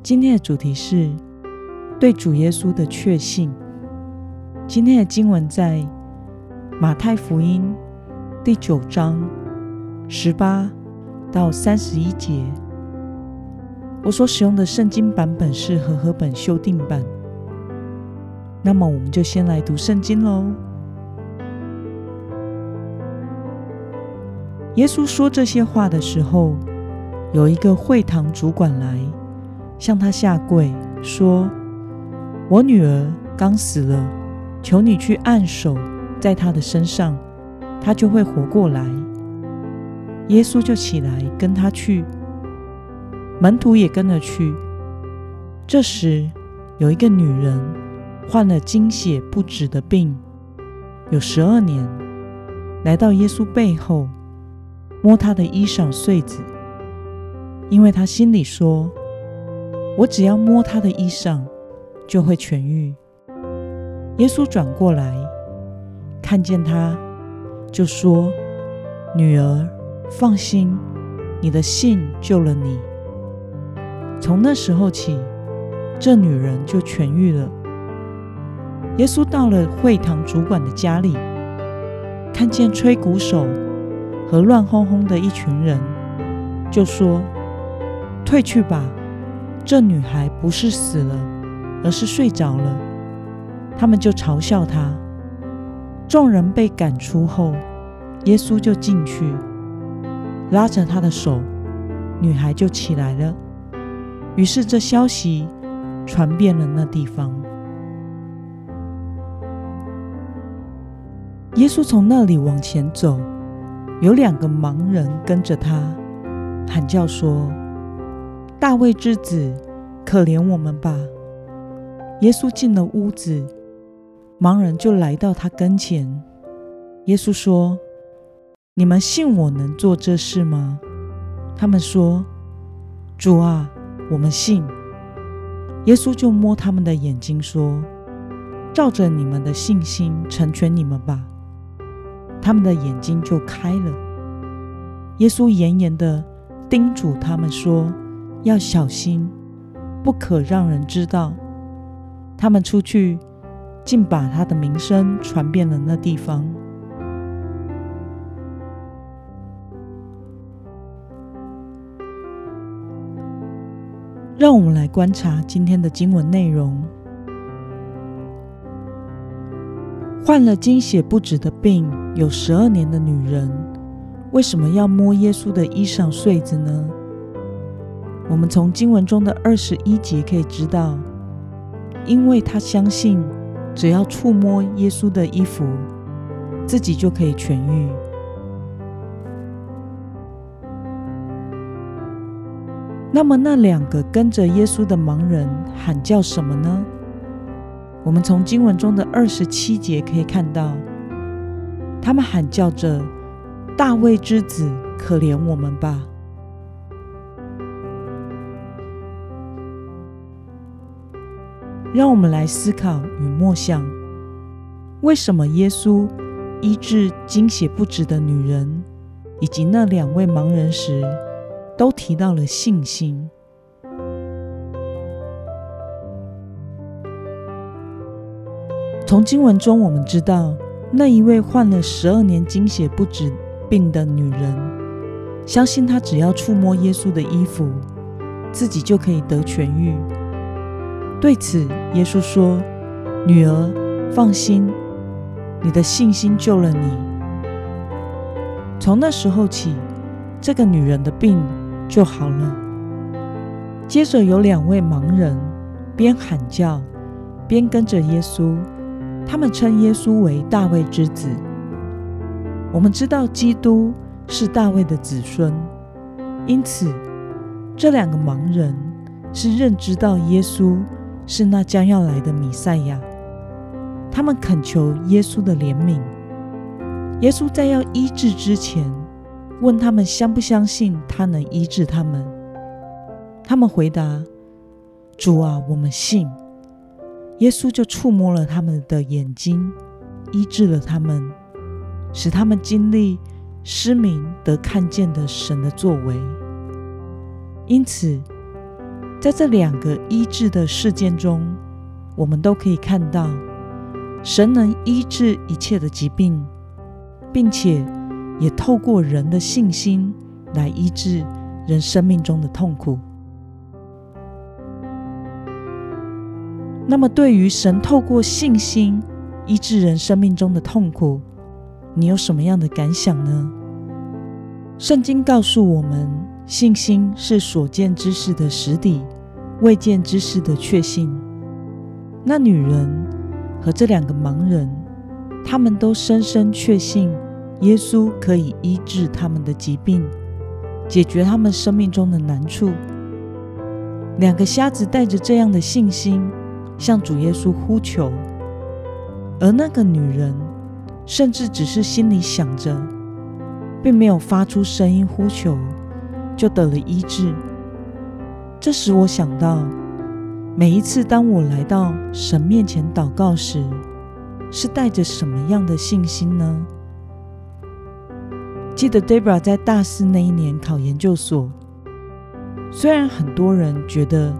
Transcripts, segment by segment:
今天的主题是对主耶稣的确信。今天的经文在马太福音第九章十八到三十一节。我所使用的圣经版本是和合本修订版。那么，我们就先来读圣经喽。耶稣说这些话的时候，有一个会堂主管来。向他下跪，说：“我女儿刚死了，求你去按手在她的身上，她就会活过来。”耶稣就起来跟他去，门徒也跟了去。这时，有一个女人患了经血不止的病，有十二年，来到耶稣背后，摸他的衣裳穗子，因为他心里说。我只要摸他的衣裳，就会痊愈。耶稣转过来，看见他，就说：“女儿，放心，你的信救了你。”从那时候起，这女人就痊愈了。耶稣到了会堂主管的家里，看见吹鼓手和乱哄哄的一群人，就说：“退去吧。”这女孩不是死了，而是睡着了。他们就嘲笑她。众人被赶出后，耶稣就进去，拉着她的手，女孩就起来了。于是这消息传遍了那地方。耶稣从那里往前走，有两个盲人跟着他，喊叫说。大卫之子，可怜我们吧！耶稣进了屋子，盲人就来到他跟前。耶稣说：“你们信我能做这事吗？”他们说：“主啊，我们信。”耶稣就摸他们的眼睛说：“照着你们的信心成全你们吧。”他们的眼睛就开了。耶稣严严的叮嘱他们说。要小心，不可让人知道。他们出去，竟把他的名声传遍了那地方。让我们来观察今天的经文内容：患了经血不止的病有十二年的女人，为什么要摸耶稣的衣裳穗子呢？我们从经文中的二十一节可以知道，因为他相信，只要触摸耶稣的衣服，自己就可以痊愈。那么，那两个跟着耶稣的盲人喊叫什么呢？我们从经文中的二十七节可以看到，他们喊叫着：“大卫之子，可怜我们吧！”让我们来思考与默想：为什么耶稣医治经血不止的女人以及那两位盲人时，都提到了信心？从经文中我们知道，那一位患了十二年经血不止病的女人，相信她只要触摸耶稣的衣服，自己就可以得痊愈。对此，耶稣说：“女儿，放心，你的信心救了你。”从那时候起，这个女人的病就好了。接着有两位盲人边喊叫边跟着耶稣，他们称耶稣为大卫之子。我们知道基督是大卫的子孙，因此这两个盲人是认知到耶稣。是那将要来的弥赛亚。他们恳求耶稣的怜悯。耶稣在要医治之前，问他们相不相信他能医治他们。他们回答：“主啊，我们信。”耶稣就触摸了他们的眼睛，医治了他们，使他们经历失明得看见的神的作为。因此，在这两个医治的事件中，我们都可以看到，神能医治一切的疾病，并且也透过人的信心来医治人生命中的痛苦。那么，对于神透过信心医治人生命中的痛苦，你有什么样的感想呢？圣经告诉我们，信心是所见之事的实底，未见之事的确信。那女人和这两个盲人，他们都深深确信耶稣可以医治他们的疾病，解决他们生命中的难处。两个瞎子带着这样的信心。向主耶稣呼求，而那个女人甚至只是心里想着，并没有发出声音呼求，就得了医治。这使我想到，每一次当我来到神面前祷告时，是带着什么样的信心呢？记得 Debra 在大四那一年考研究所，虽然很多人觉得。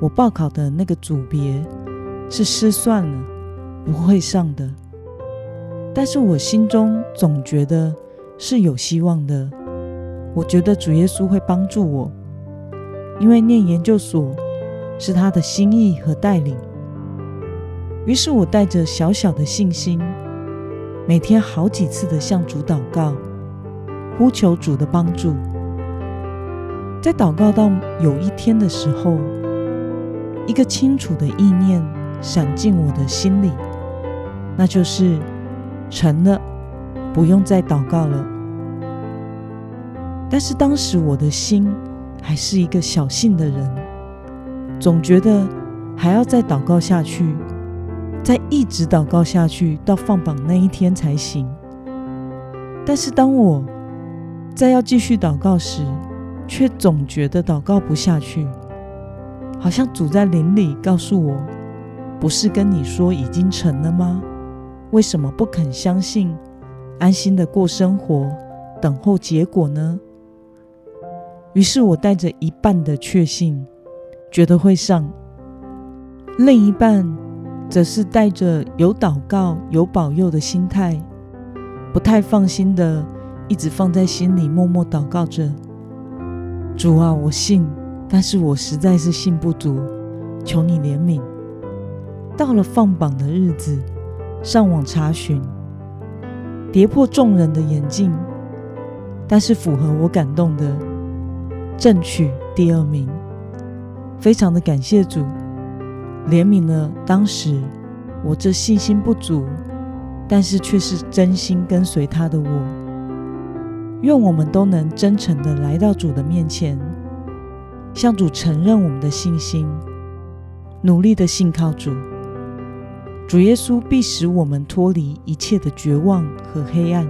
我报考的那个组别是失算了，不会上的。但是我心中总觉得是有希望的。我觉得主耶稣会帮助我，因为念研究所是他的心意和带领。于是我带着小小的信心，每天好几次的向主祷告，呼求主的帮助。在祷告到有一天的时候。一个清楚的意念闪进我的心里，那就是成了，不用再祷告了。但是当时我的心还是一个小信的人，总觉得还要再祷告下去，再一直祷告下去到放榜那一天才行。但是当我再要继续祷告时，却总觉得祷告不下去。好像主在林里告诉我：“不是跟你说已经成了吗？为什么不肯相信，安心的过生活，等候结果呢？”于是我带着一半的确信，觉得会上；另一半则是带着有祷告、有保佑的心态，不太放心的，一直放在心里默默祷告着：“主啊，我信。”但是我实在是信不足，求你怜悯。到了放榜的日子，上网查询，跌破众人的眼镜，但是符合我感动的，正取第二名。非常的感谢主，怜悯了当时我这信心不足，但是却是真心跟随他的我。愿我们都能真诚的来到主的面前。向主承认我们的信心，努力的信靠主，主耶稣必使我们脱离一切的绝望和黑暗，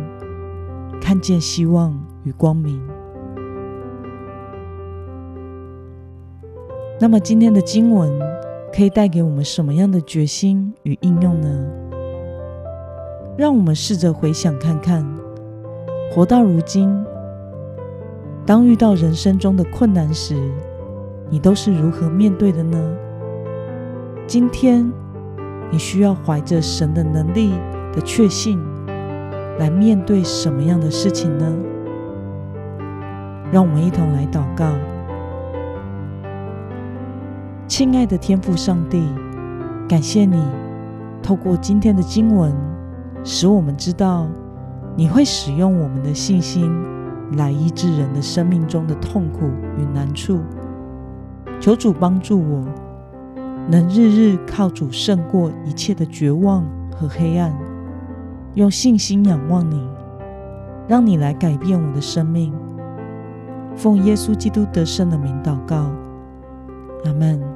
看见希望与光明。那么今天的经文可以带给我们什么样的决心与应用呢？让我们试着回想看看，活到如今，当遇到人生中的困难时。你都是如何面对的呢？今天你需要怀着神的能力的确信来面对什么样的事情呢？让我们一同来祷告。亲爱的天父上帝，感谢你透过今天的经文，使我们知道你会使用我们的信心来医治人的生命中的痛苦与难处。求主帮助我，能日日靠主胜过一切的绝望和黑暗，用信心仰望你，让你来改变我的生命。奉耶稣基督得胜的名祷告，阿门。